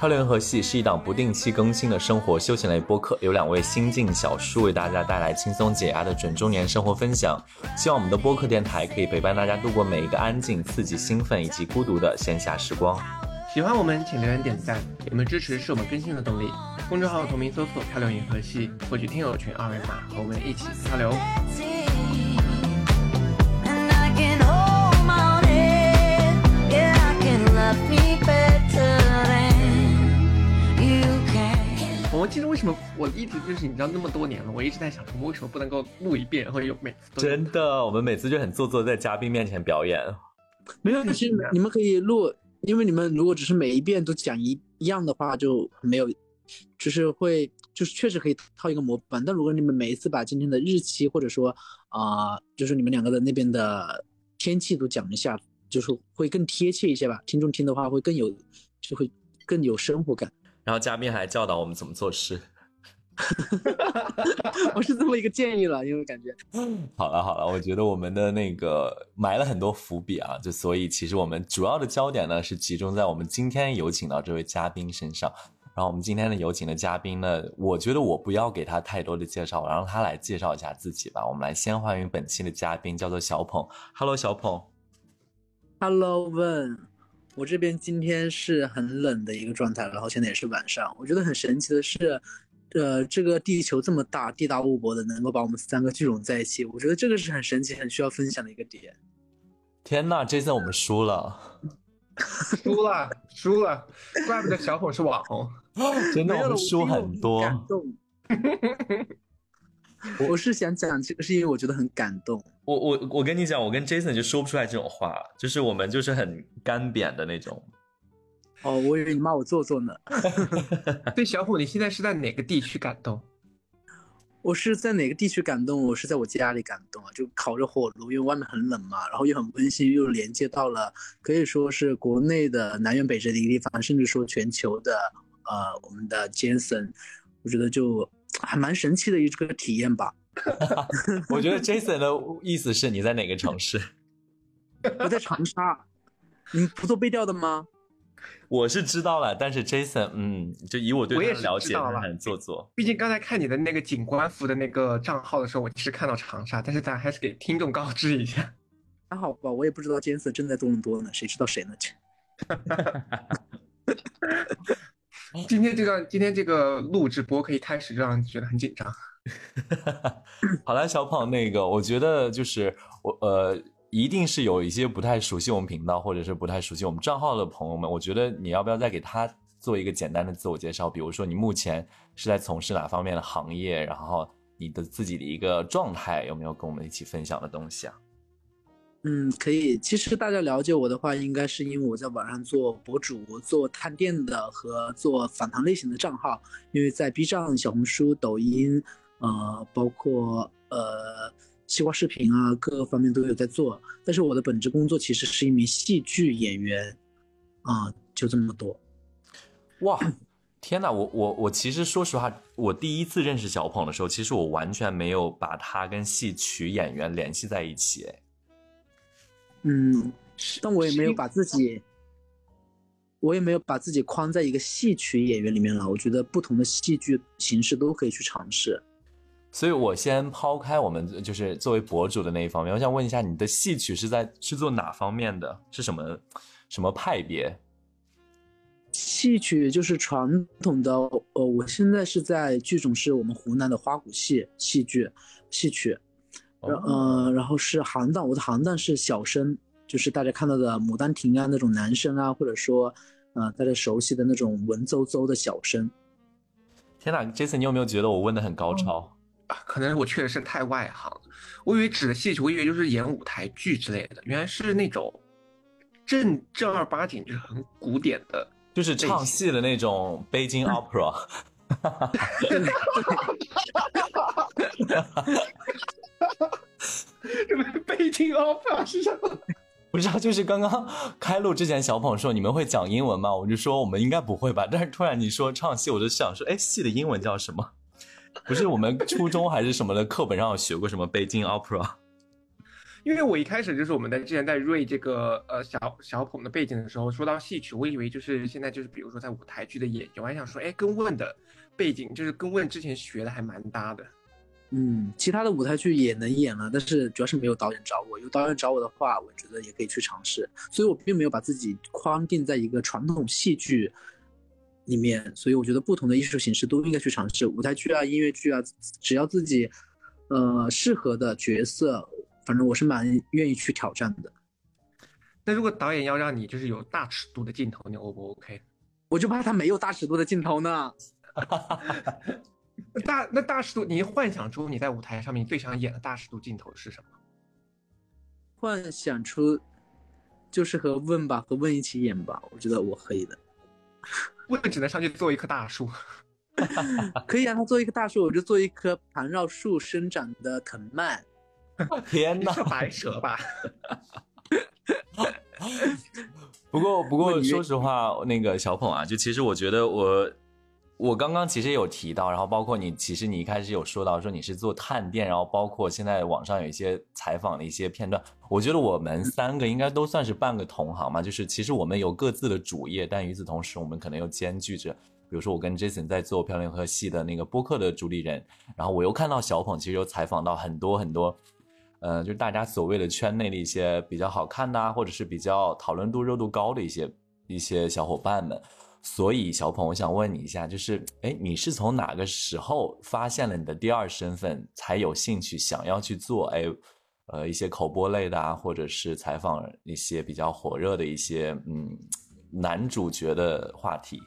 漂流银河系是一档不定期更新的生活休闲类播客，由两位新晋小叔为大家带来轻松解压的准中年生活分享。希望我们的播客电台可以陪伴大家度过每一个安静、刺激、兴奋以及孤独的闲暇时光。喜欢我们请留言点赞，你们支持是我们更新的动力。公众号同名搜索“漂流银河系”，获取听友群二维码，和我们一起漂流。我记得为什么我一直就是你知道那么多年了，我一直在想，我们为什么不能够录一遍，然后有每次都真的，我们每次就很做作，在嘉宾面前表演。没有，其实你们可以录，因为你们如果只是每一遍都讲一一样的话，就没有，就是会就是确实可以套一个模板。但如果你们每一次把今天的日期或者说啊、就是你们两个的那边的天气都讲一下，就是会更贴切一些吧。听众听的话会更有，就会更有生活感。然后嘉宾还教导我们怎么做事。我是这么一个建议了，因为感觉 好了好了，我觉得我们的那个埋了很多伏笔啊，就所以其实我们主要的焦点呢是集中在我们今天有请到这位嘉宾身上。然后我们今天的有请的嘉宾呢，我觉得我不要给他太多的介绍，我让他来介绍一下自己吧。我们来先欢迎本期的嘉宾，叫做小捧。Hello，小捧。Hello 问，我这边今天是很冷的一个状态，然后现在也是晚上。我觉得很神奇的是，呃，这个地球这么大，地大物博的，能够把我们三个聚拢在一起，我觉得这个是很神奇、很需要分享的一个点。天呐，这次我们输了，输了，输了，怪不得小伙是网红。真的我们输很多。感动。我是想讲这个，是因为我觉得很感动。我我我跟你讲，我跟 Jason 就说不出来这种话，就是我们就是很干瘪的那种。哦，我以为你骂我做作呢。对，小虎，你现在是在哪个地区感动？我是在哪个地区感动？我是在我家里感动啊，就烤着火炉，因为外面很冷嘛，然后又很温馨，又连接到了可以说是国内的南辕北辙的一个地方，甚至说全球的呃我们的 Jason，我觉得就还蛮神奇的一个体验吧。我觉得 Jason 的意思是你在哪个城市？我在长沙，你不做背调的吗？我是知道了，但是 Jason，嗯，就以我对我也是他的了解，知道了他很做作。毕竟刚才看你的那个警官服的那个账号的时候，我其实看到长沙，但是咱还是给听众告知一下。还好吧，我也不知道 Jason 正在多伦多呢，谁知道谁呢？今天这个今天这个录制播可以开始，让人觉得很紧张。好了，小胖，那个我觉得就是我呃，一定是有一些不太熟悉我们频道或者是不太熟悉我们账号的朋友们，我觉得你要不要再给他做一个简单的自我介绍？比如说你目前是在从事哪方面的行业，然后你的自己的一个状态有没有跟我们一起分享的东西啊？嗯，可以。其实大家了解我的话，应该是因为我在网上做博主、做探店的和做访谈类型的账号。因为在 B 站、小红书、抖音，呃，包括呃西瓜视频啊，各个方面都有在做。但是我的本职工作其实是一名戏剧演员，啊、就这么多。哇，天呐，我我我其实说实话，我第一次认识小鹏的时候，其实我完全没有把他跟戏曲演员联系在一起。哎嗯，但我也没有把自己，我也没有把自己框在一个戏曲演员里面了。我觉得不同的戏剧形式都可以去尝试。所以我先抛开我们就是作为博主的那一方面，我想问一下，你的戏曲是在是做哪方面的？是什么什么派别？戏曲就是传统的，呃，我现在是在剧种是我们湖南的花鼓戏戏剧戏曲，然呃，然后是行当，我的行当是小生，就是大家看到的《牡丹亭》啊那种男生啊，或者说呃大家熟悉的那种文绉绉的小生。天哪，Jason，你有没有觉得我问的很高超？啊，可能我确实是太外行了。我以为指的戏曲，我以为就是演舞台剧之类的，原来是那种正正儿八经就是很古典的。就是唱戏的那种北京 opera。Beijing Opera 是什么？不知道，就是刚刚开录之前，小鹏说你们会讲英文吗？我就说我们应该不会吧。但是突然你说唱戏，我就想说，哎，戏的英文叫什么？不是我们初中还是什么的课本上有学过什么北京 Opera？因为我一开始就是我们在之前在瑞这个呃小小捧的背景的时候，说到戏曲，我以为就是现在就是比如说在舞台剧的演员，我还想说，哎，跟问的背景就是跟问之前学的还蛮搭的。嗯，其他的舞台剧也能演了，但是主要是没有导演找我。有导演找我的话，我觉得也可以去尝试。所以我并没有把自己框定在一个传统戏剧里面。所以我觉得不同的艺术形式都应该去尝试，舞台剧啊、音乐剧啊，只要自己呃适合的角色，反正我是蛮愿意去挑战的。那如果导演要让你就是有大尺度的镜头，你 O 不 OK？我就怕他没有大尺度的镜头呢。大那大尺度，你幻想出你在舞台上面最想演的大尺度镜头是什么？幻想出就是和问吧，和问一起演吧，我觉得我可以的。问只能上去做一棵大树，可以啊他做一棵大树，我就做一棵盘绕树生长的藤蔓。天哪，是白蛇吧？不过不过，说实话，那个小捧啊，就其实我觉得我。我刚刚其实有提到，然后包括你，其实你一开始有说到说你是做探店，然后包括现在网上有一些采访的一些片段，我觉得我们三个应该都算是半个同行嘛，就是其实我们有各自的主业，但与此同时，我们可能又兼具着，比如说我跟 Jason 在做漂亮和系的那个播客的主理人，然后我又看到小捧其实有采访到很多很多，呃，就是大家所谓的圈内的一些比较好看的，或者是比较讨论度热度高的一些一些小伙伴们。所以，小鹏，我想问你一下，就是，哎，你是从哪个时候发现了你的第二身份，才有兴趣想要去做，哎，呃，一些口播类的啊，或者是采访一些比较火热的一些，嗯，男主角的话题？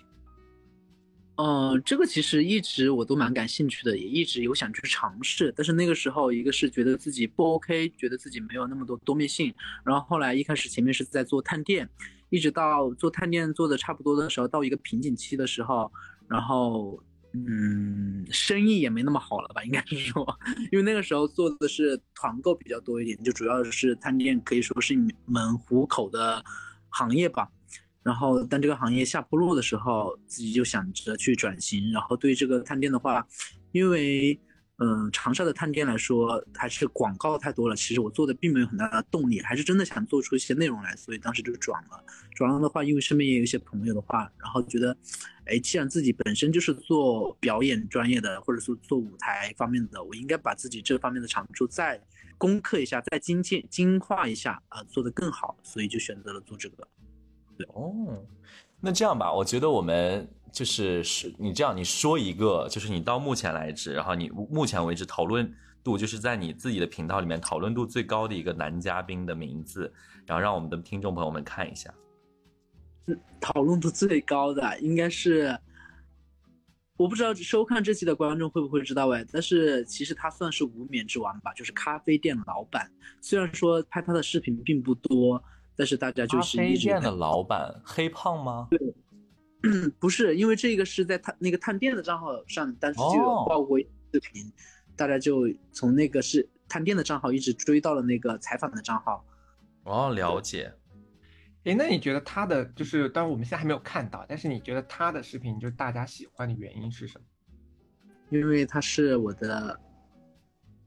嗯，这个其实一直我都蛮感兴趣的，也一直有想去尝试。但是那个时候，一个是觉得自己不 OK，觉得自己没有那么多多面性。然后后来一开始前面是在做探店。一直到做探店做的差不多的时候，到一个瓶颈期的时候，然后，嗯，生意也没那么好了吧，应该是说，因为那个时候做的是团购比较多一点，就主要是探店可以说是一门糊口的行业吧。然后，当这个行业下坡路的时候，自己就想着去转型。然后对这个探店的话，因为。嗯，长沙的探店来说，还是广告太多了。其实我做的并没有很大的动力，还是真的想做出一些内容来，所以当时就转了。转了的话，因为身边也有一些朋友的话，然后觉得，哎，既然自己本身就是做表演专业的，或者说做舞台方面的，我应该把自己这方面的长处再攻克一下，再精进精化一下啊，做得更好。所以就选择了做这个。哦，那这样吧，我觉得我们。就是是你这样，你说一个，就是你到目前来止，然后你目前为止讨论度就是在你自己的频道里面讨论度最高的一个男嘉宾的名字，然后让我们的听众朋友们看一下。讨论度最高的应该是，我不知道收看这期的观众会不会知道哎，但是其实他算是无冕之王吧，就是咖啡店老板。虽然说拍他的视频并不多，但是大家就是咖啡店的老板黑胖吗？对。不是，因为这个是在探那个探店的账号上，当时就有爆过视频，大家就从那个是探店的账号一直追到了那个采访的账号。哦，了解。哎，那你觉得他的就是，当然我们现在还没有看到，但是你觉得他的视频就是大家喜欢的原因是什么？因为他是我的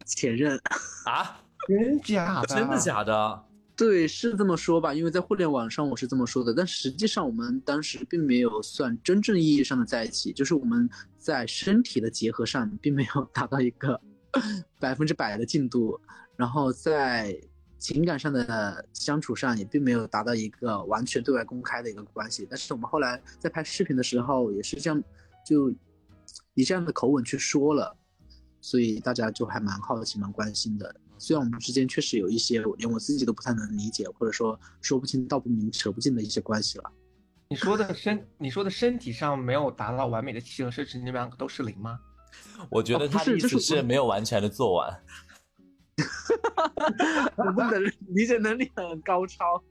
前任啊？真假的？真的假的？对，是这么说吧，因为在互联网上我是这么说的，但实际上我们当时并没有算真正意义上的在一起，就是我们在身体的结合上并没有达到一个 百分之百的进度，然后在情感上的相处上也并没有达到一个完全对外公开的一个关系。但是我们后来在拍视频的时候也是这样，就以这样的口吻去说了，所以大家就还蛮好奇、蛮关心的。虽然我们之间确实有一些连我自己都不太能理解，或者说说不清道不明扯不进的一些关系了。你说的身，你说的身体上没有达到完美的契合，甚至你们两个都是零吗？我觉得他的意思是没有完全的做完。我们的理解能力很高超。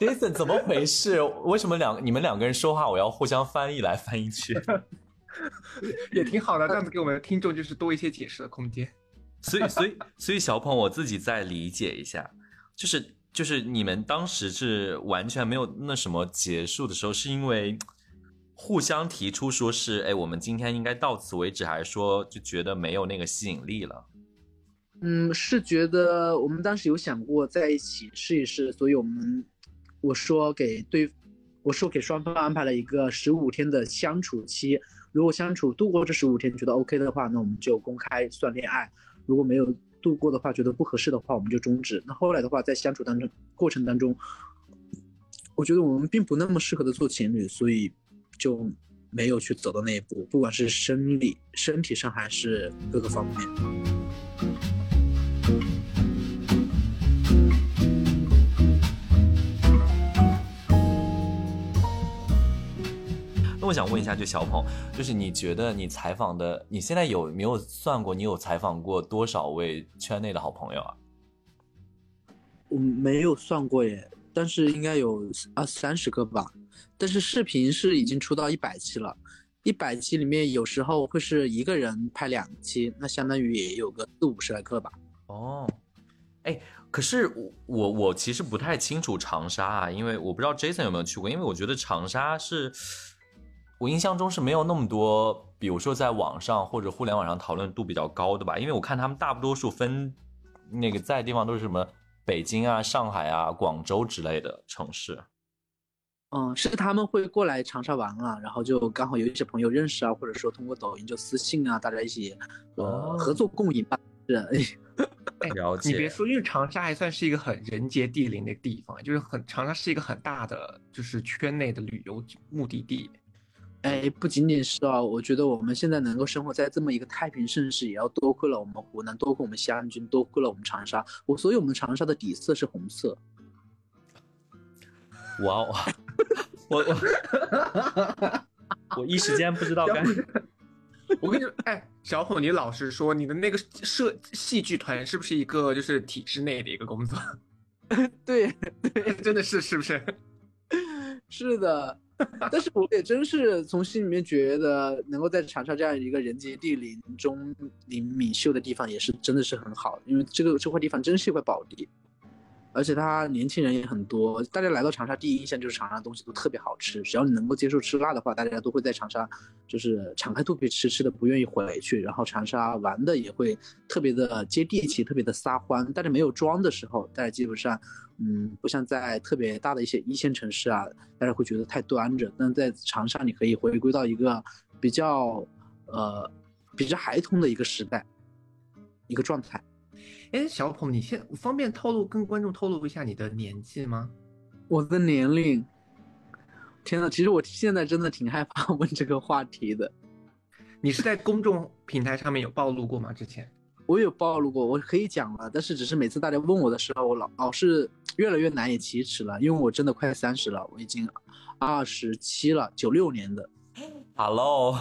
Jason，怎么回事？为什么两你们两个人说话，我要互相翻译来翻译去？也挺好的，这样子给我们的听众就是多一些解释的空间。所以，所以，所以，小鹏，我自己再理解一下，就是就是你们当时是完全没有那什么结束的时候，是因为互相提出说是哎，我们今天应该到此为止，还是说就觉得没有那个吸引力了？嗯，是觉得我们当时有想过在一起试一试，所以我们我说给对，我说给双方安排了一个十五天的相处期，如果相处度过这十五天觉得 OK 的话，那我们就公开算恋爱；如果没有度过的话，觉得不合适的话，我们就终止。那后来的话，在相处当中过程当中，我觉得我们并不那么适合的做情侣，所以就没有去走到那一步，不管是生理、身体上还是各个方面。那我想问一下，就小鹏，就是你觉得你采访的，你现在有没有算过，你有采访过多少位圈内的好朋友啊？我没有算过耶，但是应该有二三十个吧。但是视频是已经出到一百期了，一百期里面有时候会是一个人拍两期，那相当于也有个四五十来个吧。哦，哎，可是我我我其实不太清楚长沙啊，因为我不知道 Jason 有没有去过，因为我觉得长沙是。我印象中是没有那么多，比如说在网上或者互联网上讨论度比较高的吧，因为我看他们大多数分那个在的地方都是什么北京啊、上海啊、广州之类的城市。嗯，是他们会过来长沙玩啊，然后就刚好有一些朋友认识啊，或者说通过抖音就私信啊，大家一起呃合作共赢吧。是，了解。你别说，因为长沙还算是一个很人杰地灵的地方，就是很长沙是一个很大的就是圈内的旅游目的地。哎，不仅仅是啊，我觉得我们现在能够生活在这么一个太平盛世，也要多亏了我们湖南，多亏我们西安军，多亏了我们长沙。我所以，我们长沙的底色是红色。哇哦，我我我一时间不知道该。我跟你说，哎，小虎，你老实说，你的那个社戏剧团是不是一个就是体制内的一个工作？对 对，真的是是不是？是的。但是我也真是从心里面觉得，能够在长沙这样一个人杰地灵、钟灵敏秀的地方，也是真的是很好，因为这个这块地方真是一块宝地。而且他年轻人也很多，大家来到长沙第一印象就是长沙东西都特别好吃。只要你能够接受吃辣的话，大家都会在长沙就是敞开肚皮吃，吃的不愿意回去。然后长沙玩的也会特别的接地气，特别的撒欢。大家没有装的时候，大家基本上，嗯，不像在特别大的一些一线城市啊，大家会觉得太端着。但在长沙，你可以回归到一个比较呃比较孩童的一个时代，一个状态。哎，小鹏，你现方便透露跟观众透露一下你的年纪吗？我的年龄，天呐，其实我现在真的挺害怕 问这个话题的。你是在公众平台上面有暴露过吗？之前我有暴露过，我可以讲了，但是只是每次大家问我的时候，我老老是越来越难以启齿了，因为我真的快三十了，我已经二十七了，九六年的。Hello，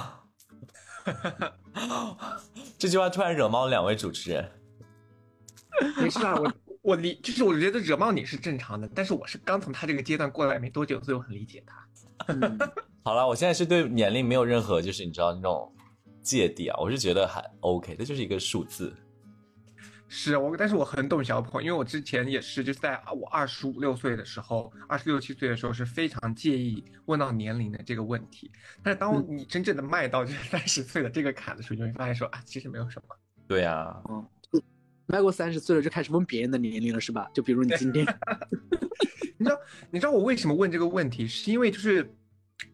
这句话突然惹毛了两位主持人。没事啊，我我理就是我觉得惹毛你是正常的，但是我是刚从他这个阶段过来没多久，所以我很理解他。好了，我现在是对年龄没有任何就是你知道那种芥蒂啊，我是觉得还 OK，这就是一个数字。是我，但是我很懂小鹏，因为我之前也是，就是在我二十五六岁的时候，二十六七岁的时候是非常介意问到年龄的这个问题。但是当你真正的迈到就是三十岁的这个坎的时候，你会发现说啊，其实没有什么。对呀，嗯。迈过三十岁了就开始问别人的年龄了是吧？就比如你今天，你知道你知道我为什么问这个问题？是因为就是，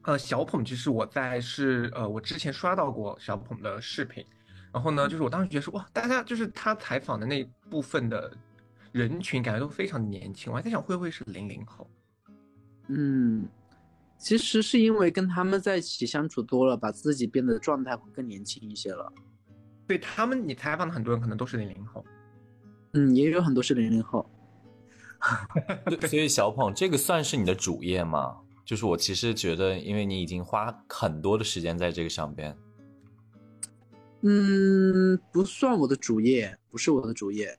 呃，小鹏其实我在是呃我之前刷到过小鹏的视频，然后呢，就是我当时觉得说哇，大家就是他采访的那部分的人群感觉都非常年轻，我还在想会不会是零零后？嗯，其实是因为跟他们在一起相处多了，把自己变得状态会更年轻一些了。对他们，你采访的很多人可能都是零零后。嗯，也有很多是零零后，所以小鹏这个算是你的主业吗？就是我其实觉得，因为你已经花很多的时间在这个上边。嗯，不算我的主业，不是我的主业，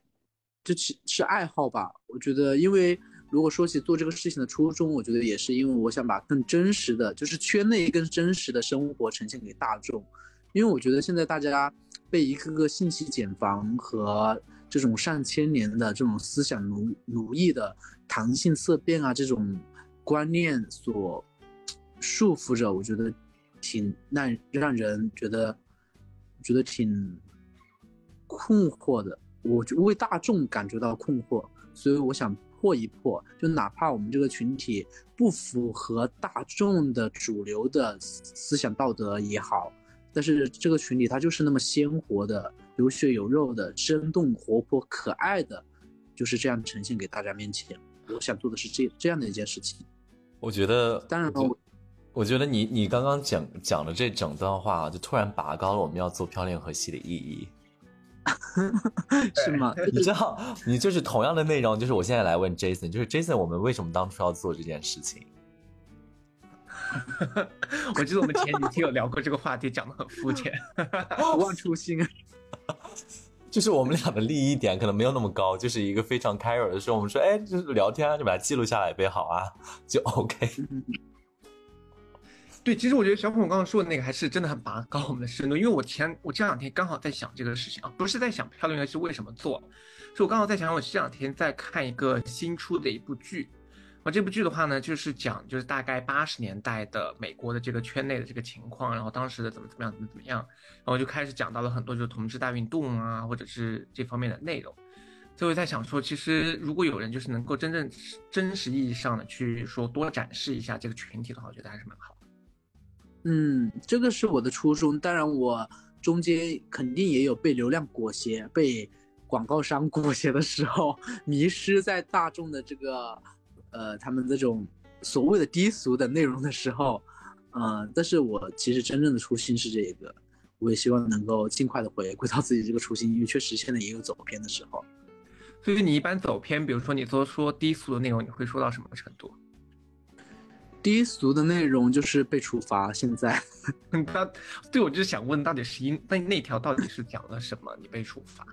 这其是爱好吧。我觉得，因为如果说起做这个事情的初衷，我觉得也是因为我想把更真实的，就是圈内更真实的生活呈现给大众。因为我觉得现在大家被一个个信息茧房和这种上千年的这种思想奴奴役的弹性色变啊这种观念所束缚着，我觉得挺让让人觉得觉得挺困惑的。我就为大众感觉到困惑，所以我想破一破，就哪怕我们这个群体不符合大众的主流的思想道德也好，但是这个群体它就是那么鲜活的、有血有肉的、生动活泼、可爱的，就是这样呈现给大家面前。我想做的是这这样的一件事情。我觉得，当然了，我觉得你你刚刚讲讲的这整段话，就突然拔高了我们要做漂亮和系的意义。是吗？你知道，你就是同样的内容，就是我现在来问 Jason，就是 Jason，我们为什么当初要做这件事情？我记得我们前几天有聊过这个话题，讲的很肤浅。不忘初心啊！就是我们俩的利益点可能没有那么高，就是一个非常 casual 的时候，我们说，哎，就是聊天啊，就把它记录下来呗，好啊，就 OK。对，其实我觉得小鹏刚刚说的那个还是真的很拔高我们的深度，因为我前我这两天刚好在想这个事情啊，不是在想漂亮游戏为什么做，是我刚好在想，我这两天在看一个新出的一部剧，那，这部剧的话呢，就是讲就是大概八十年代的美国的这个圈内的这个情况，然后当时的怎么怎么样怎么怎么样，然后就开始讲到了很多就是同志大运动啊，或者是这方面的内容。所以我在想说，其实如果有人就是能够真正真实意义上的去说多展示一下这个群体的话，我觉得还是蛮好。嗯，这个是我的初衷。当然，我中间肯定也有被流量裹挟、被广告商 裹挟的时候，迷失在大众的这个呃他们这种所谓的低俗的内容的时候，嗯、但是我其实真正的初心是这个，我也希望能够尽快的回归到自己这个初心，因为确实现在也有走偏的时候。所以你一般走偏，比如说你说说低俗的内容，你会说到什么程度？低俗的内容就是被处罚，现在 他对我就是想问，到底是因那那条到底是讲了什么？你被处罚？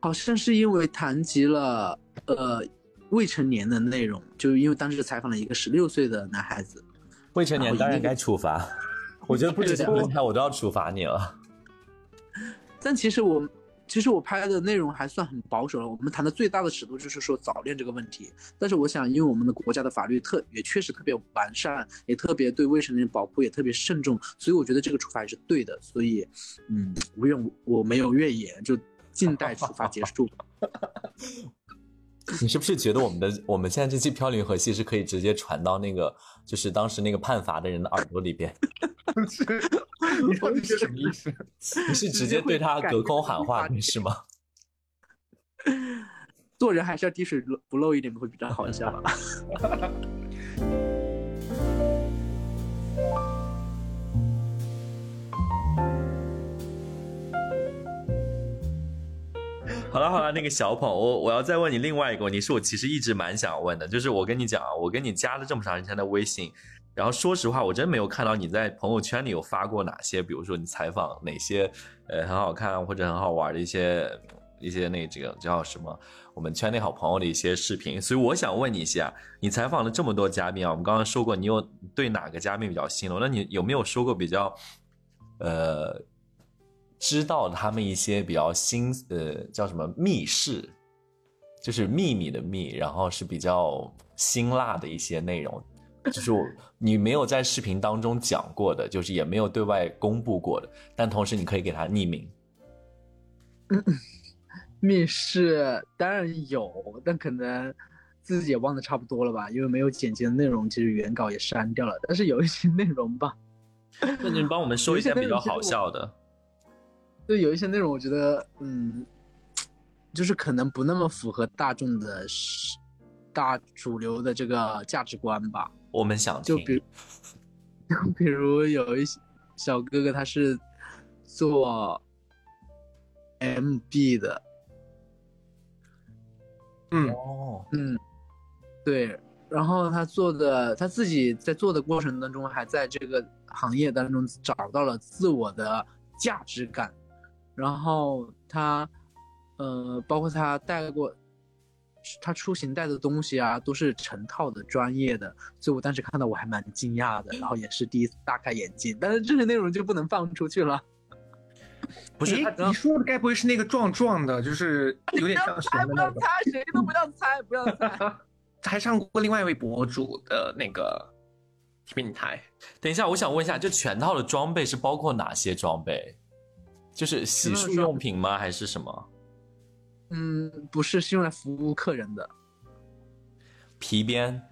好像是因为谈及了呃未成年的内容，就因为当时采访了一个十六岁的男孩子，未成年当然该处罚，我觉得不止讲轮胎，我都要处罚你了。但其实我其实我拍的内容还算很保守了。我们谈的最大的尺度就是说早恋这个问题。但是我想，因为我们的国家的法律特也确实特别完善，也特别对未成年人保护也特别慎重，所以我觉得这个处罚也是对的。所以，嗯，无怨我没有怨言，就静待处罚结束。你是不是觉得我们的我们现在这期飘零河系是可以直接传到那个就是当时那个判罚的人的耳朵里边？是，你到底是什么意思？你是直接对他隔空喊话是吗？做人还是要滴水不漏一点会比较好一些吧。好了好了，那个小鹏，我我要再问你另外一个问题，是我其实一直蛮想问的，就是我跟你讲啊，我跟你加了这么长时间的微信，然后说实话，我真没有看到你在朋友圈里有发过哪些，比如说你采访哪些呃很好看或者很好玩的一些一些那这个叫什么我们圈内好朋友的一些视频，所以我想问你一下，你采访了这么多嘉宾啊，我们刚刚说过你有对哪个嘉宾比较心动，那你有没有说过比较呃？知道他们一些比较新呃叫什么密室，就是秘密的密，然后是比较辛辣的一些内容，就是我你没有在视频当中讲过的，就是也没有对外公布过的，但同时你可以给他匿名。嗯，密室当然有，但可能自己也忘得差不多了吧，因为没有剪辑的内容，其实原稿也删掉了，但是有一些内容吧。那你帮我们说一下比较好笑的。对，有一些内容我觉得，嗯，就是可能不那么符合大众的大主流的这个价值观吧。我们想就比，就 比如有一些小哥哥他是做 MB 的，嗯哦，嗯，对，然后他做的他自己在做的过程当中，还在这个行业当中找到了自我的价值感。然后他，呃，包括他带过，他出行带的东西啊，都是成套的、专业的，所以我当时看到我还蛮惊讶的，然后也是第一次大开眼界。但是这些内容就不能放出去了。不是你说的该不会是那个壮壮的，就是有点像猜，熊的那个？不要猜，谁都不要猜，不要猜。还上过另外一位博主的那个平台，等一下，我想问一下，这全套的装备是包括哪些装备？就是洗漱用品吗？还是什么嗯，不是，是用来服务客人的。皮鞭？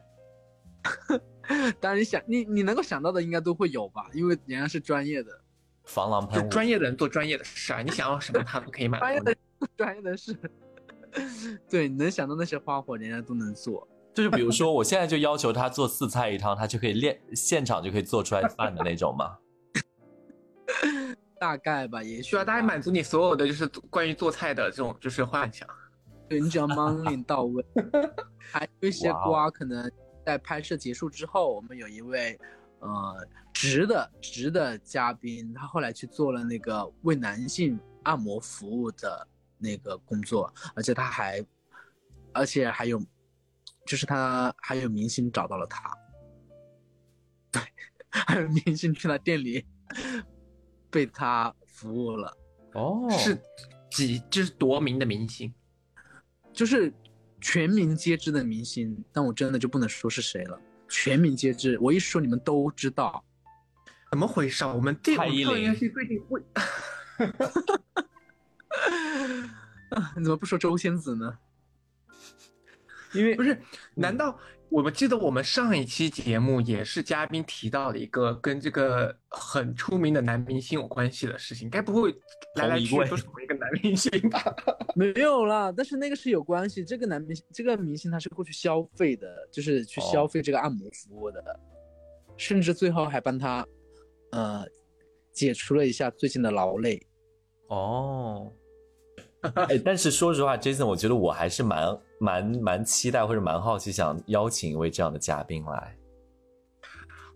当然，你想你你能够想到的应该都会有吧，因为人家是专业的，防狼喷雾？专业的人做专业的事啊，你想要什么他都可以买专业的足。专业的事，对，你能想到那些花活，人家都能做。就是比如说，我现在就要求他做四菜一汤，他就可以练现场就可以做出来饭的那种吗？大概吧，也许需要大概满足你所有的就是关于做菜的这种 就是幻想。对你只要 money 到位，还有一些瓜可能在拍摄结束之后，我们有一位呃直的直的嘉宾，他后来去做了那个为男性按摩服务的那个工作，而且他还，而且还有，就是他还有明星找到了他，对，还有明星去他店里被他服务了。哦是几就是夺名的明星，就是全民皆知的明星，但我真的就不能说是谁了。全民皆知，我一说你们都知道。怎么回事啊？我们这蔡依林我们跳跃系最近为啊，你怎么不说周仙子呢？因为不是？难道我们记得我们上一期节目也是嘉宾提到了一个跟这个很出名的男明星有关系的事情？该不会来来去去都是同一个男明星吧？没有啦，但是那个是有关系。这个男明星，这个明星他是过去消费的，就是去消费这个按摩服务的，甚至最后还帮他，呃，解除了一下最近的劳累。哦，哎，但是说实话，Jason，我觉得我还是蛮蛮蛮期待或者蛮好奇，想邀请一位这样的嘉宾来。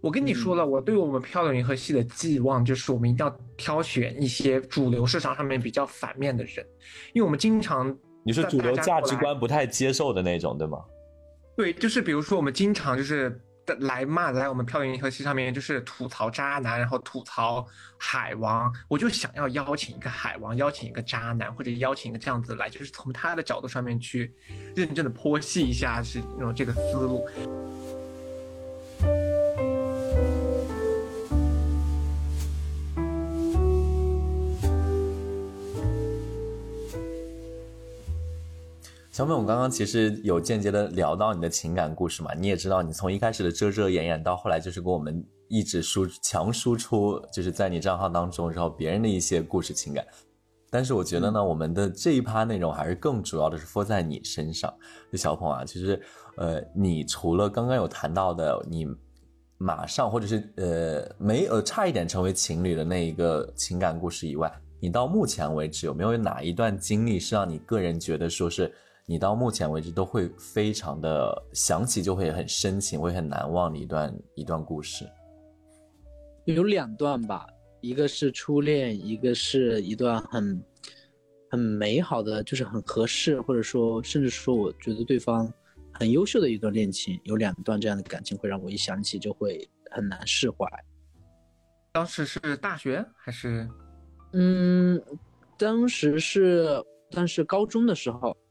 我跟你说了，我对我们漂流银河系的寄望就是，我们一定要挑选一些主流市场上面比较反面的人，因为我们经常你说主流价值观不太接受的那种，对吗？对，就是比如说我们经常就是来骂来我们漂流银河系上面就是吐槽渣男，然后吐槽海王，我就想要邀请一个海王，邀请一个渣男，或者邀请一个这样子来，就是从他的角度上面去认真的剖析一下是用这个思路。小美，我刚刚其实有间接的聊到你的情感故事嘛，你也知道，你从一开始的遮遮掩掩，到后来就是给我们一直输强输出，就是在你账号当中，然后别人的一些故事情感。但是我觉得呢，我们的这一趴内容还是更主要的是 f 在你身上。就小鹏啊，其实呃，你除了刚刚有谈到的，你马上或者是呃没呃差一点成为情侣的那一个情感故事以外，你到目前为止有没有哪一段经历是让你个人觉得说是你到目前为止都会非常的想起就会很深情，会很难忘的一段一段故事？有两段吧，一个是初恋，一个是一段很很美好的，就是很合适，或者说甚至说我觉得对方很优秀的一段恋情。有两段这样的感情会让我一想起就会很难释怀。当时是大学还是？嗯，当时是，但是高中的时候，对，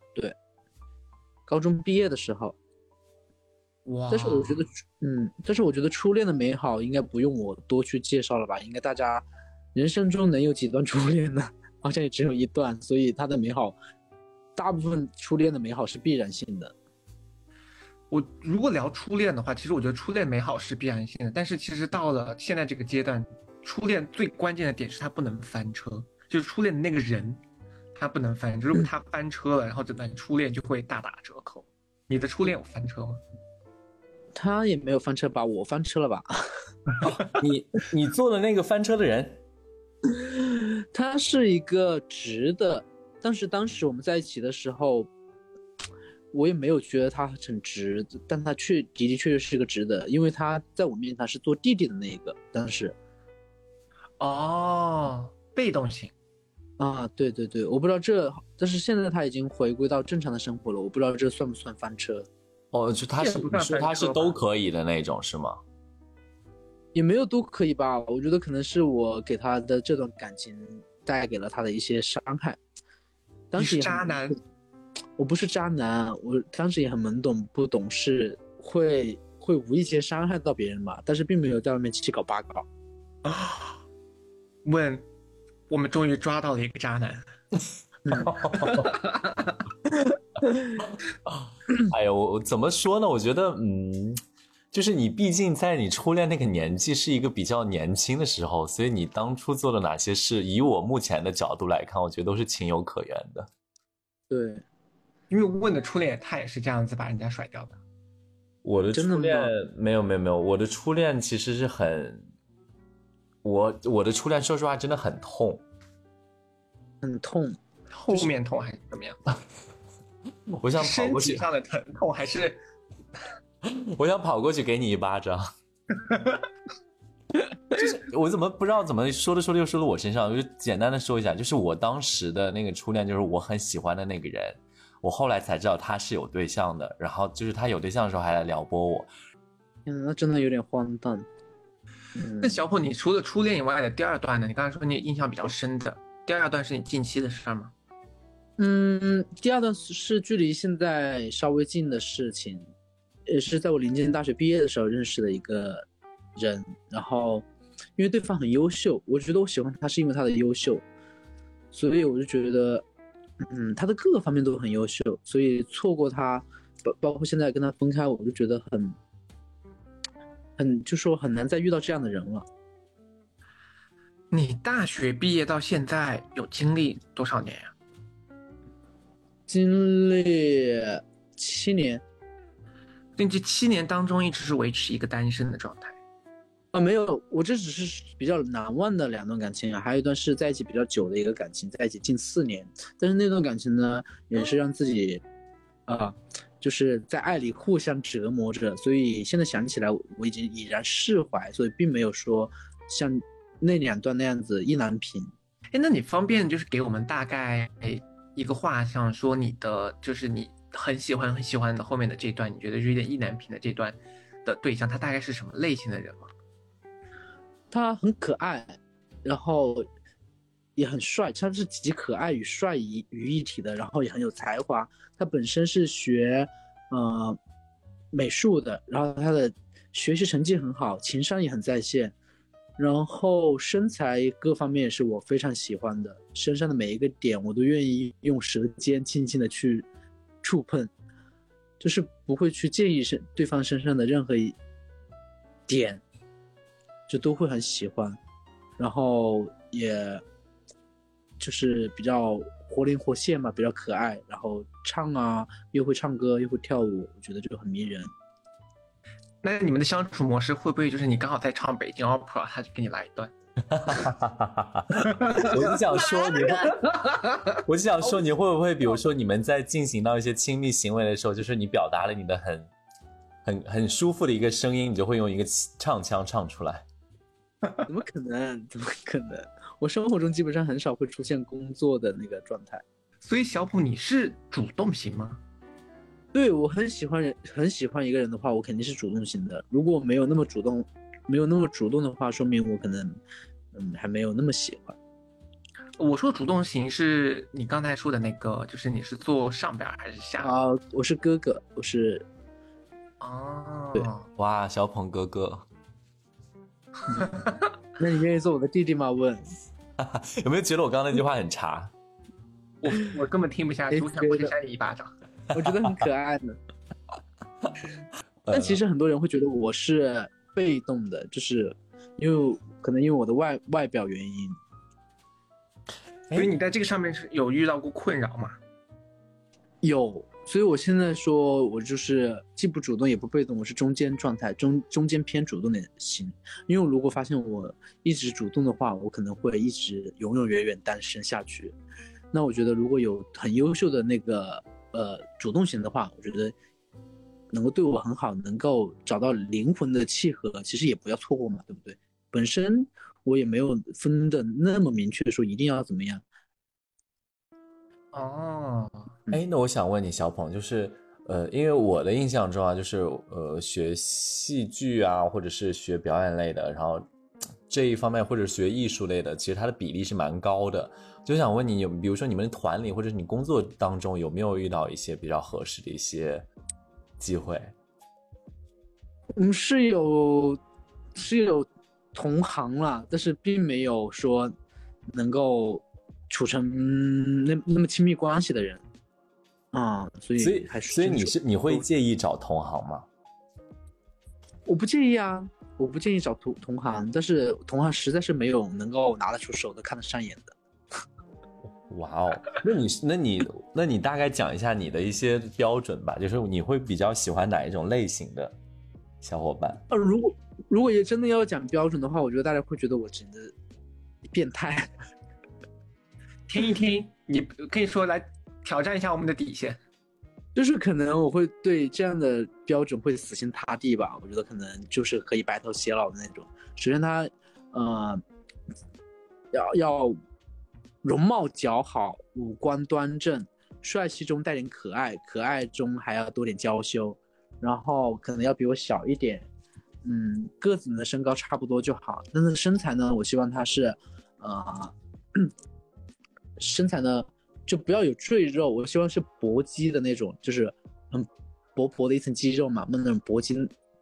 高中毕业的时候，哇但是我觉得，嗯，但是我觉得初恋的美好应该不用我多去介绍了吧？应该大家人生中能有几段 初恋呢？好像也只有一段，所以它的美好，大部分初恋的美好是必然性的。我如果聊初恋的话，其实我觉得初恋美好是必然性的，但是其实到了现在这个阶段，初恋最关键的点是它不能翻车，就是初恋的那个人，他不能翻车。如果他翻车了，然后整段初恋就会大打折扣。你的初恋有翻车吗？他也没有翻车吧？我翻车了吧？你你做的那个翻车的人，他是一个直的，但是当时我们在一起的时候，我也没有觉得他很直，但他确的的确确是个直的，因为他在我面前他是做弟弟的那一个，当时哦，被动型。啊，对对对，我不知道这，但是现在他已经回归到正常的生活了，我不知道这算不算翻车，哦，就他是他是都可以的那种是吗？也没有都可以吧，我觉得可能是我给他的这段感情带给了他的一些伤害。当时也渣男，我不是渣男，我当时也很懵懂不懂事，会会无意间伤害到别人嘛，但是并没有在外面七搞八搞。啊问，我们终于抓到了一个渣男。哎呦，我我怎么说呢？我觉得，嗯，就是你毕竟在你初恋那个年纪是一个比较年轻的时候，所以你当初做了哪些事，以我目前的角度来看，我觉得都是情有可原的。对，因为问的初恋，他也是这样子把人家甩掉的。我的真的吗初恋没有没有没有，我的初恋其实是很，我我的初恋说实话真的很痛，很痛。后面痛还是怎么样？我想跑身过去，体上的疼痛还是 我想跑过去给你一巴掌。就是我怎么不知道怎么说着说着又说到我身上，我就简单的说一下，就是我当时的那个初恋，就是我很喜欢的那个人，我后来才知道他是有对象的，然后就是他有对象的时候还来撩拨我，嗯，那真的有点荒诞。嗯那，小虎，你除了初恋以外的第二段呢？你刚才说你印象比较深的第二段是你近期的事儿吗？嗯，第二段是是距离现在稍微近的事情，也是在我临近大学毕业的时候认识的一个人，然后因为对方很优秀，我觉得我喜欢他是因为他的优秀，所以我就觉得，嗯，他的各个方面都很优秀，所以错过他，包包括现在跟他分开，我就觉得很，很就说很难再遇到这样的人了。你大学毕业到现在有经历多少年呀、经历七年那这七年当中一直是维持一个单身的状态。啊，没有，我这只是比较难忘的两段感情啊，还有一段是在一起比较久的一个感情，在一起近四年，但是那段感情呢，也是让自己，啊、就是在爱里互相折磨着，所以现在想起来，我已经已然释怀，所以并没有说像那两段那样子意难平。哎，那你方便就是给我们大概一个画像，说你的就是你很喜欢很喜欢的后面的这段，你觉得有点意难平的这段的对象，他大概是什么类型的人吗？他很可爱，然后也很帅，他是集可爱与帅于于一体的，然后也很有才华。他本身是学呃美术的，然后他的学习成绩很好，情商也很在线，然后身材各方面也是我非常喜欢的，身上的每一个点我都愿意用舌尖轻轻的去触碰，就是不会去介意身对方身上的任何一点。就都会很喜欢，然后也就是比较活灵活现嘛，比较可爱，然后唱啊又会唱歌又会跳舞，我觉得就很迷人。那你们的相处模式会不会就是你刚好在唱北京 opera，他就给你来一段？我就想说你会，我就想说你会不会，比如说你们在进行到一些亲密行为的时候，就是你表达了你的很很很舒服的一个声音，你就会用一个唱腔唱出来。怎么可能？怎么可能？我生活中基本上很少会出现工作的那个状态。所以小普你是主动型吗？对我很喜欢人，很喜欢一个人的话，我肯定是主动型的。如果没有那么主动，没有那么主动的话，说明我可能嗯还没有那么喜欢。我说主动型是你刚才说的那个，就是你是坐上边儿还是下？啊、我是哥哥，我是哦，对 哇，小鹏哥哥，那你愿意做我的弟弟吗？问。有没有觉得我刚刚那句话很茶？我我根本听不下去，哎我想过去扇你一巴掌。我觉得很可爱呢。呃但其实很多人会觉得我是被动的，就是因为可能因为我的外外表原因，所以你在这个上面是有遇到过困扰吗？有，所以我现在说我就是既不主动也不被动，我是中间状态，中中间偏主动的型。因为如果发现我一直主动的话，我可能会一直永永远远单身下去。那我觉得如果有很优秀的那个呃主动型的话，我觉得能够对我很好，能够找到灵魂的契合，其实也不要错过嘛，对不对？本身我也没有分的那么明确，说一定要怎么样。哦，哎，那我想问你，小鹏，就是呃，因为我的印象中啊，就是呃，学戏剧啊，或者是学表演类的，然后这一方面，或者学艺术类的，其实它的比例是蛮高的。就想问你有，比如说你们团里或者你工作当中有没有遇到一些比较合适的一些机会？嗯，是有是有同行了，但是并没有说能够处成那那么亲密关系的人啊，所以所以还是所以你是你会介意找同行吗？我不介意啊，我不介意找同同行，但是同行实在是没有能够拿得出手的、看得上眼的。哇哦，那你那你那你大概讲一下你的一些标准吧，就是你会比较喜欢哪一种类型的小伙伴？呃，如果如果也真的要讲标准的话，我觉得大家会觉得我真的变态。听一听，你可以说来挑战一下我们的底线。就是可能我会对这样的标准会死心塌地吧。我觉得可能就是可以白头偕老的那种。首先他，呃，要要容貌姣好，五官端正，帅气中带点可爱，可爱中还要多点娇羞，然后可能要比我小一点，嗯，个子呢身高差不多就好。但是身材呢，我希望他是，呃，身材呢。就不要有赘肉，我希望是薄肌的那种，就是很薄薄的一层肌肉嘛，那种薄肌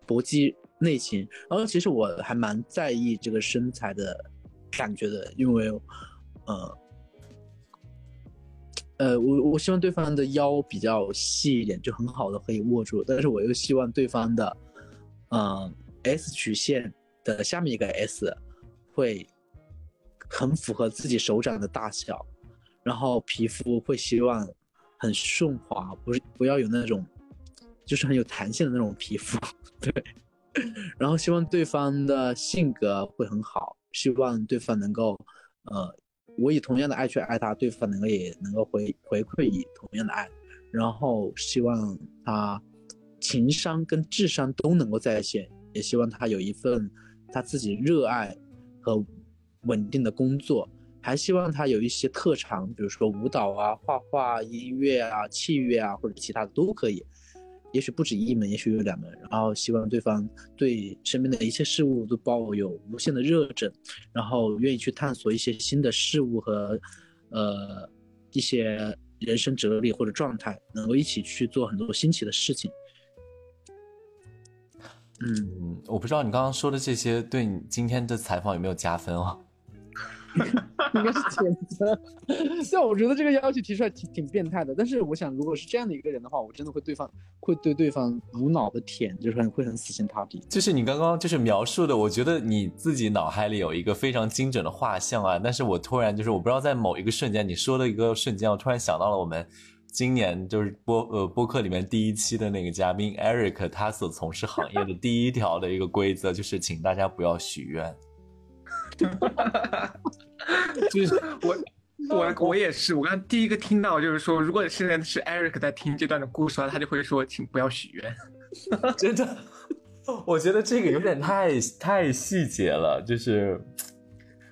薄肌内型。然后其实我还蛮在意这个身材的感觉的，因为呃呃，我我希望对方的腰比较细一点，就很好的可以握住，但是我又希望对方的嗯 S 曲线的下面一个 S 会很符合自己手掌的大小。然后皮肤会希望很顺滑，不是不要有那种，就是很有弹性的那种皮肤，对。然后希望对方的性格会很好，希望对方能够，呃，我以同样的爱去爱他，对方能够也能够回回馈以同样的爱。然后希望他情商跟智商都能够在线，也希望他有一份他自己热爱和稳定的工作。还希望他有一些特长，比如说舞蹈啊、画画、音乐啊、器乐啊，或者其他的都可以。也许不止一门，也许有两门。然后希望对方对身边的一切事物都抱有无限的热忱，然后愿意去探索一些新的事物和，呃，一些人生哲理或者状态，能够一起去做很多新奇的事情。嗯，我不知道你刚刚说的这些对你今天的采访有没有加分啊？应该是谴责，但我觉得这个要求提出来挺挺变态的。但是我想，如果是这样的一个人的话，我真的会对方会对对方无脑的舔，就是很会很死心塌地。就是你刚刚就是描述的，我觉得你自己脑海里有一个非常精准的画像啊。但是我突然就是我不知道在某一个瞬间，你说的一个瞬间，我突然想到了我们今年就是播呃播客里面第一期的那个嘉宾 Eric，他所从事行业的第一条的一个规则就是请大家不要许愿。就是我，我我也是。我刚第一个听到就是说，如果现在是 Eric 在听这段的故事的话，他就会说，请不要许愿。真的，我觉得这个有点太太细节了。就是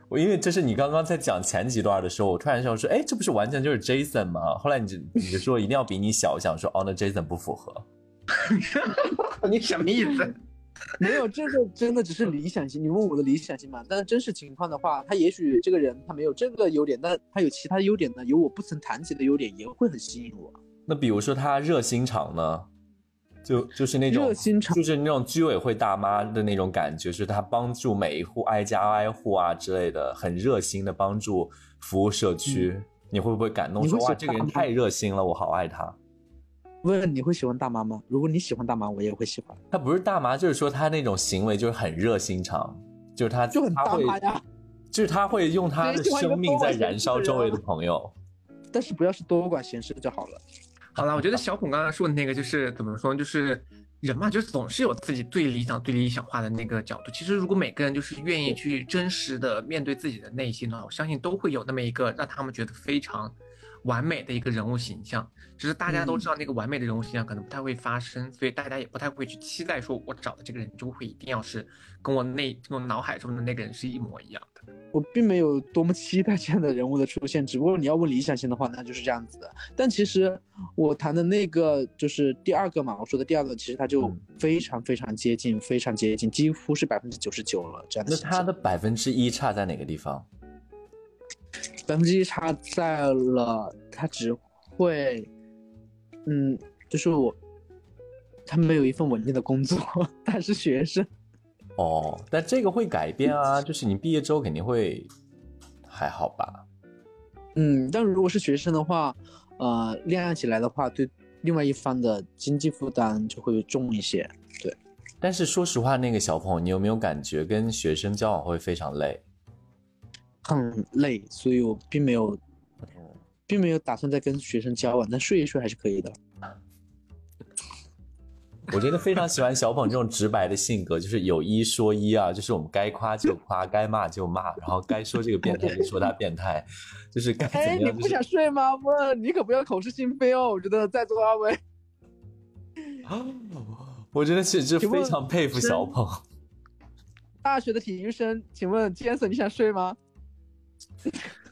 我，因为这是你刚刚在讲前几段的时候，我突然想说，哎，这不是完全就是 Jason 吗？后来你就你就说一定要比你小，我想说，哦，那 Jason 不符合。你什么意思？没有这个真的只是理想型，你问我的理想型嘛？但是真实情况的话，他也许这个人他没有这个优点，但他有其他优点呢，有我不曾谈及的优点也会很吸引我。那比如说他热心肠呢，就就是那种热心肠，就是那种居委会大妈的那种感觉，是他帮助每一户挨家挨户啊之类的，很热心的帮助服务社区，你会不会感动说哇，这个人太热心了，我好爱他。问你会喜欢大妈吗？如果你喜欢大妈，我也会喜欢。他不是大妈，就是说他那种行为就是很热心肠，就是他就很大妈呀，就是他会用他的生命在燃烧周围的朋友。但是不要是多管闲事就好了。好了，我觉得小孔刚刚说的那个就是怎么说，就是人嘛，就总是有自己最理想、最理想化的那个角度。其实如果每个人就是愿意去真实的面对自己的内心的话，我相信都会有那么一个让他们觉得非常。完美的一个人物形象，只是大家都知道那个完美的人物形象可能不太会发生，所以大家也不太会去期待说我找的这个人就会一定要是跟我内跟我脑海中的那个人是一模一样的。我并没有多么期待这样的人物的出现，只不过你要问理想型的话，那就是这样子的。但其实我谈的那个就是第二个嘛，我说的第二个，其实他就嗯非常非常接近，非常接近，几乎是百分之九十九了。这样的那他的百分之一差在哪个地方？百分之一差在了，他只会，嗯，就是我，他没有一份稳定的工作，他是学生。哦，但这个会改变啊，就是你毕业之后肯定会还好吧？嗯，但如果是学生的话，呃，恋爱起来的话，对另外一方的经济负担就会重一些。对但是说实话，那个小朋友，你有没有感觉跟学生交往会非常累？很累，所以我并没有，并没有打算再跟学生交往，但睡一睡还是可以的。我真的非常喜欢小捧这种直白的性格，就是有一说一啊，就是我们该夸就夸，该骂就骂，然后该说这个变态就说他变态，就是该怎么哎，你样就是不想睡吗？不，你可不要口是心非哦。我觉得在座二位，我真的是是请问非常佩服小捧。大学的体育生，请问 Jason 你想睡吗？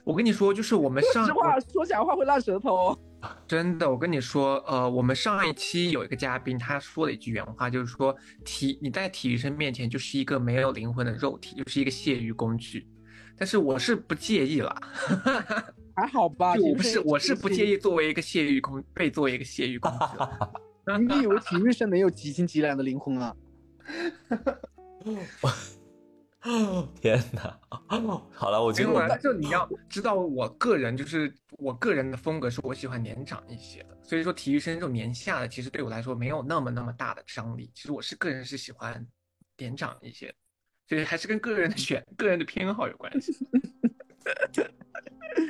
我跟你说，就是我们上实话说假话会烂舌头哦。真的，我跟你说，呃，我们上一期有一个嘉宾，他说了一句原话，就是说体你在体育生面前就是一个没有灵魂的肉体，就是一个泄欲工具。但是我是不介意啦，还好吧，我不是我是不介意。作为一个泄欲工被作为一个泄欲工具啦。你以为体育生能有几斤几两的灵魂啊？天哪！好了，我觉得就你要知道，我个人就是我个人的风格是我喜欢年长一些的，所以说体育生这种年下的，其实对我来说没有那么那么大的张力。其实我是个人是喜欢年长一些，所以还是跟个人的选、个人的偏好有关系。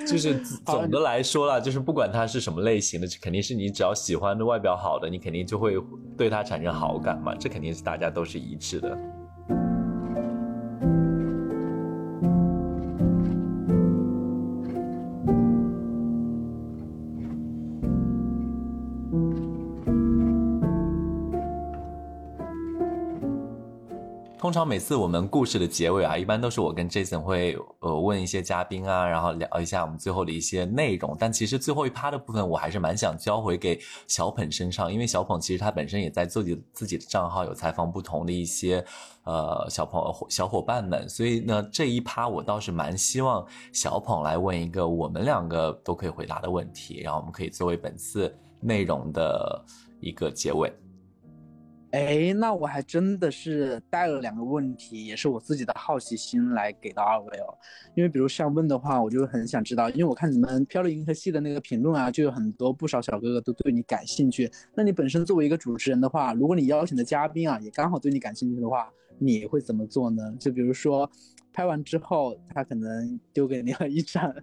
就是总的来说啦，就是不管他是什么类型的，肯定是你只要喜欢的外表好的，你肯定就会对他产生好感嘛，这肯定是大家都是一致的。通常每次我们故事的结尾啊，一般都是我跟 Jason 会呃问一些嘉宾啊，然后聊一下我们最后的一些内容。但其实最后一趴的部分，我还是蛮想交回给小捧身上，因为小捧其实他本身也在自己自己的账号有采访不同的一些呃小朋友小伙伴们，所以呢这一趴我倒是蛮希望小捧来问一个我们两个都可以回答的问题，然后我们可以作为本次内容的一个结尾。哎，那我还真的是带了两个问题，也是我自己的好奇心来给到二位哦。因为比如像问的话，我就很想知道，因为我看你们飘零银河系的那个评论啊，就有很多不少小哥哥都对你感兴趣。那你本身作为一个主持人的话，如果你邀请的嘉宾啊也刚好对你感兴趣的话，你会怎么做呢？就比如说。拍完之后，他可能丢给你了一张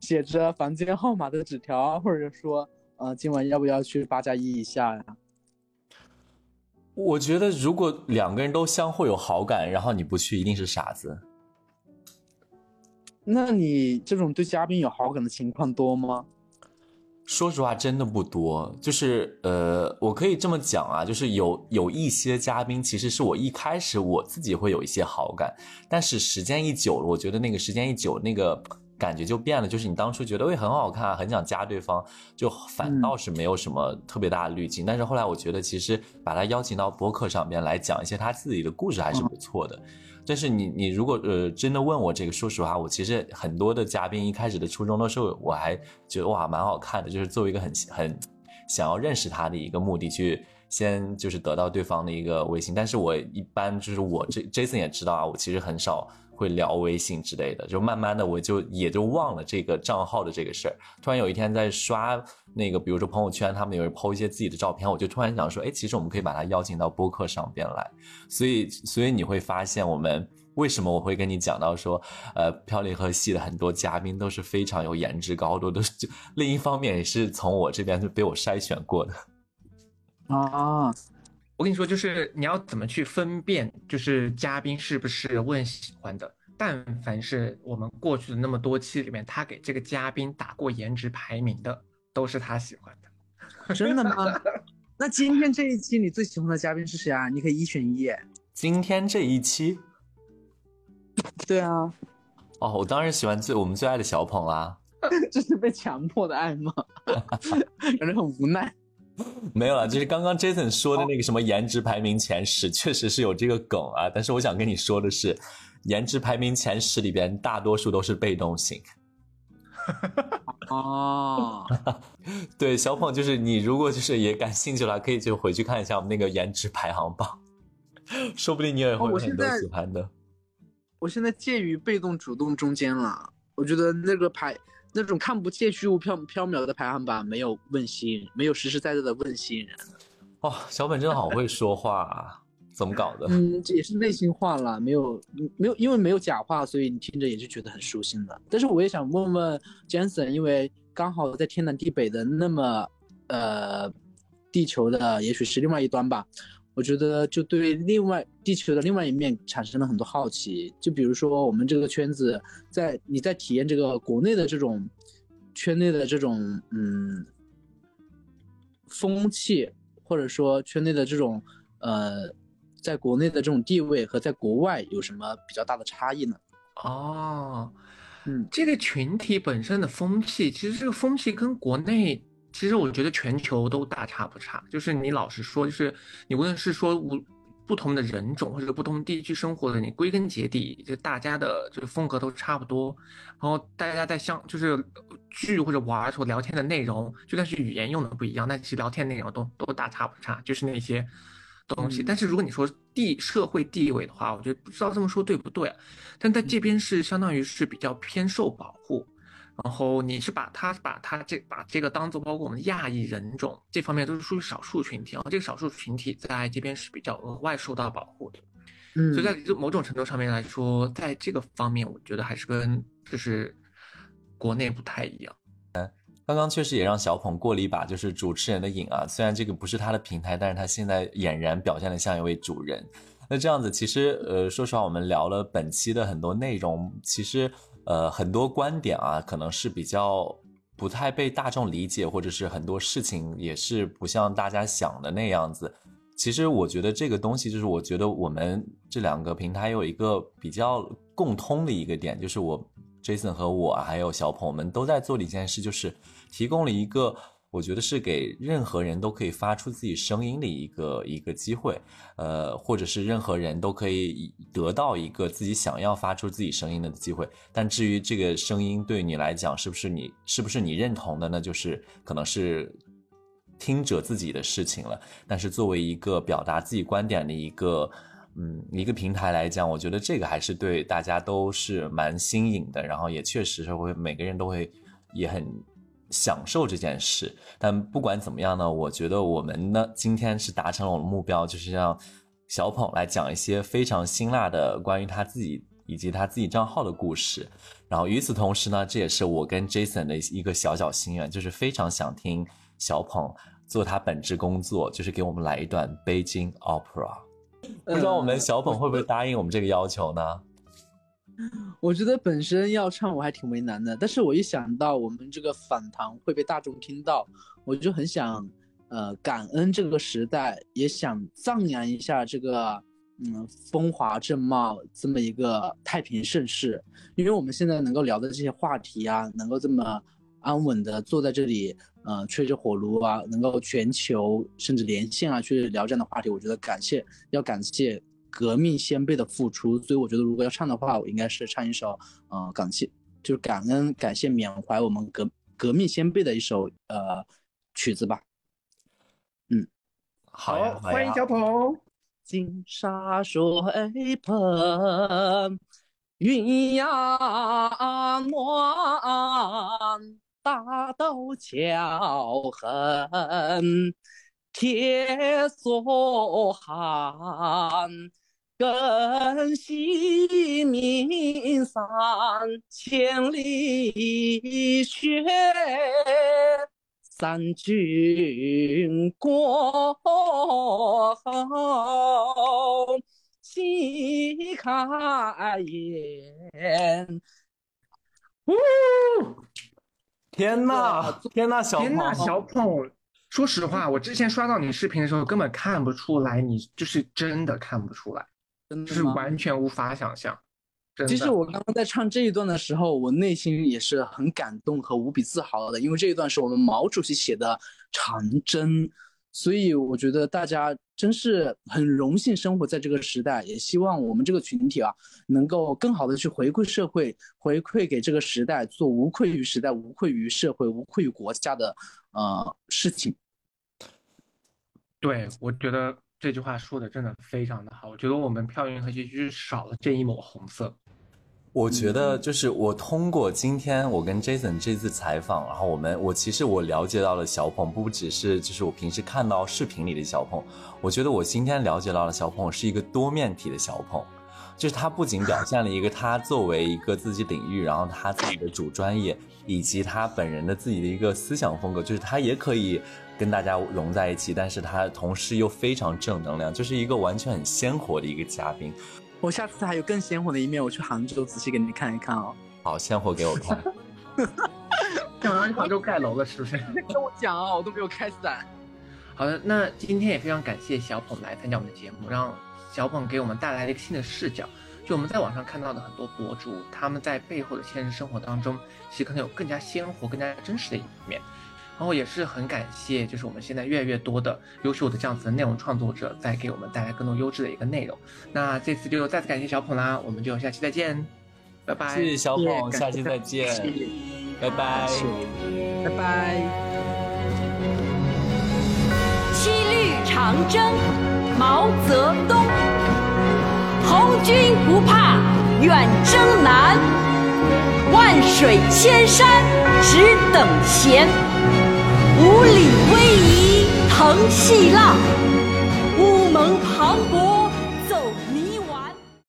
写着房间号码的纸条，或者说，呃，今晚要不要去八加一一下呀？我觉得如果两个人都相互有好感，然后你不去，一定是傻子。那你这种对嘉宾有好感的情况多吗？说实话，真的不多。就是呃，我可以这么讲啊，就是有有一些嘉宾，其实是我一开始我自己会有一些好感，但是时间一久了，我觉得那个时间一久，那个感觉就变了。就是你当初觉得会很好看，很想加对方，就反倒是没有什么特别大的滤镜。但是后来我觉得，其实把他邀请到播客上面来讲一些他自己的故事，还是不错的。但是你你如果呃真的问我这个，说实话，我其实很多的嘉宾一开始的初衷的时候，我还觉得哇蛮好看的，就是作为一个很很想要认识他的一个目的去先就是得到对方的一个微信。但是我一般就是我这 Jason 也知道啊，我其实很少会聊微信之类的，就慢慢的我就也就忘了这个账号的这个事儿。突然有一天在刷那个，比如说朋友圈，他们有人抛一些自己的照片，我就突然想说，哎，其实我们可以把他邀请到播客上边来。所以，所以你会发现，我们为什么我会跟你讲到说，呃，飘零河系的很多嘉宾都是非常有颜值高度的。就另一方面，也是从我这边就被我筛选过的。啊，我跟你说，就是你要怎么去分辨，就是嘉宾是不是问喜欢的。但凡是我们过去的那么多期里面，他给这个嘉宾打过颜值排名的，都是他喜欢的。真的吗？那今天这一期你最喜欢的嘉宾是谁啊？你可以一选一。今天这一期，对啊，哦，我当然喜欢最我们最爱的小捧啦。这是被强迫的爱吗？感觉很无奈。没有了，就是刚刚 Jason 说的那个什么颜值排名前十，确实是有这个梗啊。但是我想跟你说的是，颜值排名前十里边大多数都是被动型。哦，对，小捧就是你，如果就是也感兴趣的话，可以就回去看一下我们那个颜值排行榜，说不定你也会有很多喜欢的。我现在介于被动主动中间了，我觉得那个排。那种看不见虚无缥缥缈的排行榜没有问心，没有实实在在的问心人。哦，小本真的好会说话啊，怎么搞的？嗯，这也是内心话了，没有没有，因为没有假话，所以你听着也是觉得很舒心的。但是我也想问问 Jensen，因为刚好在天南地北的那么呃地球的，也许是另外一端吧。我觉得就对另外地球的另外一面产生了很多好奇，就比如说我们这个圈子，在你在体验这个国内的这种圈内的这种嗯风气，或者说圈内的这种呃，在国内的这种地位和在国外有什么比较大的差异呢？哦，嗯，这个群体本身的风气，其实这个风气跟国内。其实我觉得全球都大差不差，就是你老实说，就是你无论是说无不同的人种或者不同地区生活的，你归根结底就大家的这个风格都差不多，然后大家在相就是聚或者玩或聊天的内容，就算是语言用的不一样，但其实聊天内容都都大差不差，就是那些东西。但是如果你说地社会地位的话，我觉得不知道这么说对不对，但在这边是相当于是比较偏受保护。然后你是把他把他这把这个当做包括我们亚裔人种这方面都是属于少数群体然后，这个少数群体在这边是比较额外受到保护的，嗯，所以在某种程度上面来说，在这个方面，我觉得还是跟就是国内不太一样。嗯，刚刚确实也让小捧过了一把就是主持人的瘾啊，虽然这个不是他的平台，但是他现在俨然表现的像一位主人。那这样子，其实呃，说实话，我们聊了本期的很多内容，其实。呃，很多观点啊，可能是比较不太被大众理解，或者是很多事情也是不像大家想的那样子。其实我觉得这个东西，就是我觉得我们这两个平台有一个比较共通的一个点，就是我 Jason 和我还有小朋友们都在做的一件事，就是提供了一个。我觉得是给任何人都可以发出自己声音的一个一个机会，呃，或者是任何人都可以得到一个自己想要发出自己声音的机会。但至于这个声音对你来讲是不是你是不是你认同的，那就是可能是听者自己的事情了。但是作为一个表达自己观点的一个嗯一个平台来讲，我觉得这个还是对大家都是蛮新颖的，然后也确实是会每个人都会也很。享受这件事，但不管怎么样呢，我觉得我们呢今天是达成了我的目标，就是让小捧来讲一些非常辛辣的关于他自己以及他自己账号的故事。然后与此同时呢，这也是我跟 Jason 的一个小小心愿，就是非常想听小捧做他本职工作，就是给我们来一段北京 Opera。不知道我们小捧会不会答应我们这个要求呢？我觉得本身要唱我还挺为难的，但是我一想到我们这个访谈会被大众听到，我就很想，呃，感恩这个时代，也想赞扬一下这个，嗯，风华正茂这么一个太平盛世，因为我们现在能够聊的这些话题啊，能够这么安稳的坐在这里，呃，吹着火炉啊，能够全球甚至连线啊去聊这样的话题，我觉得感谢，要感谢。革命先辈的付出，所以我觉得如果要唱的话，我应该是唱一首，呃，感谢，就是感恩、感谢、缅怀我们革革命先辈的一首呃曲子吧。嗯，好，欢迎小鹏。金沙水盆，鸳鸯暖，大豆桥痕，铁索寒。更惜名山千里雪，三军过后喜开颜。天呐，天呐，小天呐，小鹏！说实话，我之前刷到你视频的时候，根本看不出来，你就是真的看不出来，就是真的是？完全无法想象。其实我刚刚在唱这一段的时候，我内心也是很感动和无比自豪的，因为这一段是我们毛主席写的长征，所以我觉得大家真是很荣幸生活在这个时代，也希望我们这个群体啊，能够更好的去回馈社会，回馈给这个时代，做无愧于时代、无愧于社会、无愧于国家的呃事情。对，我觉得这句话说的真的非常的好。我觉得我们票运河区就是少了这一抹红色。我觉得就是我通过今天我跟 Jason 这次采访，然后我们我其实我了解到了小鹏，不只是就是我平时看到视频里的小鹏，我觉得我今天了解到了小鹏是一个多面体的小鹏，就是他不仅表 现了一个他作为一个自己领域，然后他自己的主专业，以及他本人的自己的一个思想风格，就是他也可以跟大家融在一起，但是他同时又非常正能量，就是一个完全很鲜活的一个嘉宾。我下次还有更鲜活的一面，我去杭州仔细给你看一看哦。好，鲜活给我看。想让杭州盖楼了，是不是？跟我讲啊，我都没有开伞。好的，那今天也非常感谢小鹏来参加我们的节目，让小鹏给我们带来了一个新的视角。就我们在网上看到的很多博主，他们在背后的现实生活当中，其实可能有更加鲜活、更加真实的一面。然后也是很感谢，就是我们现在越来越多的优秀的这样子的内容创作者，在给我们带来更多优质的一个内容。那这次就再次感谢小捧啦，我们就下期再见，拜拜。谢谢小捧，下期再见，拜拜。拜拜。七律长征，毛泽东。红军不怕远征难，万水千山只等闲。五里逶迤腾细浪，乌蒙磅礴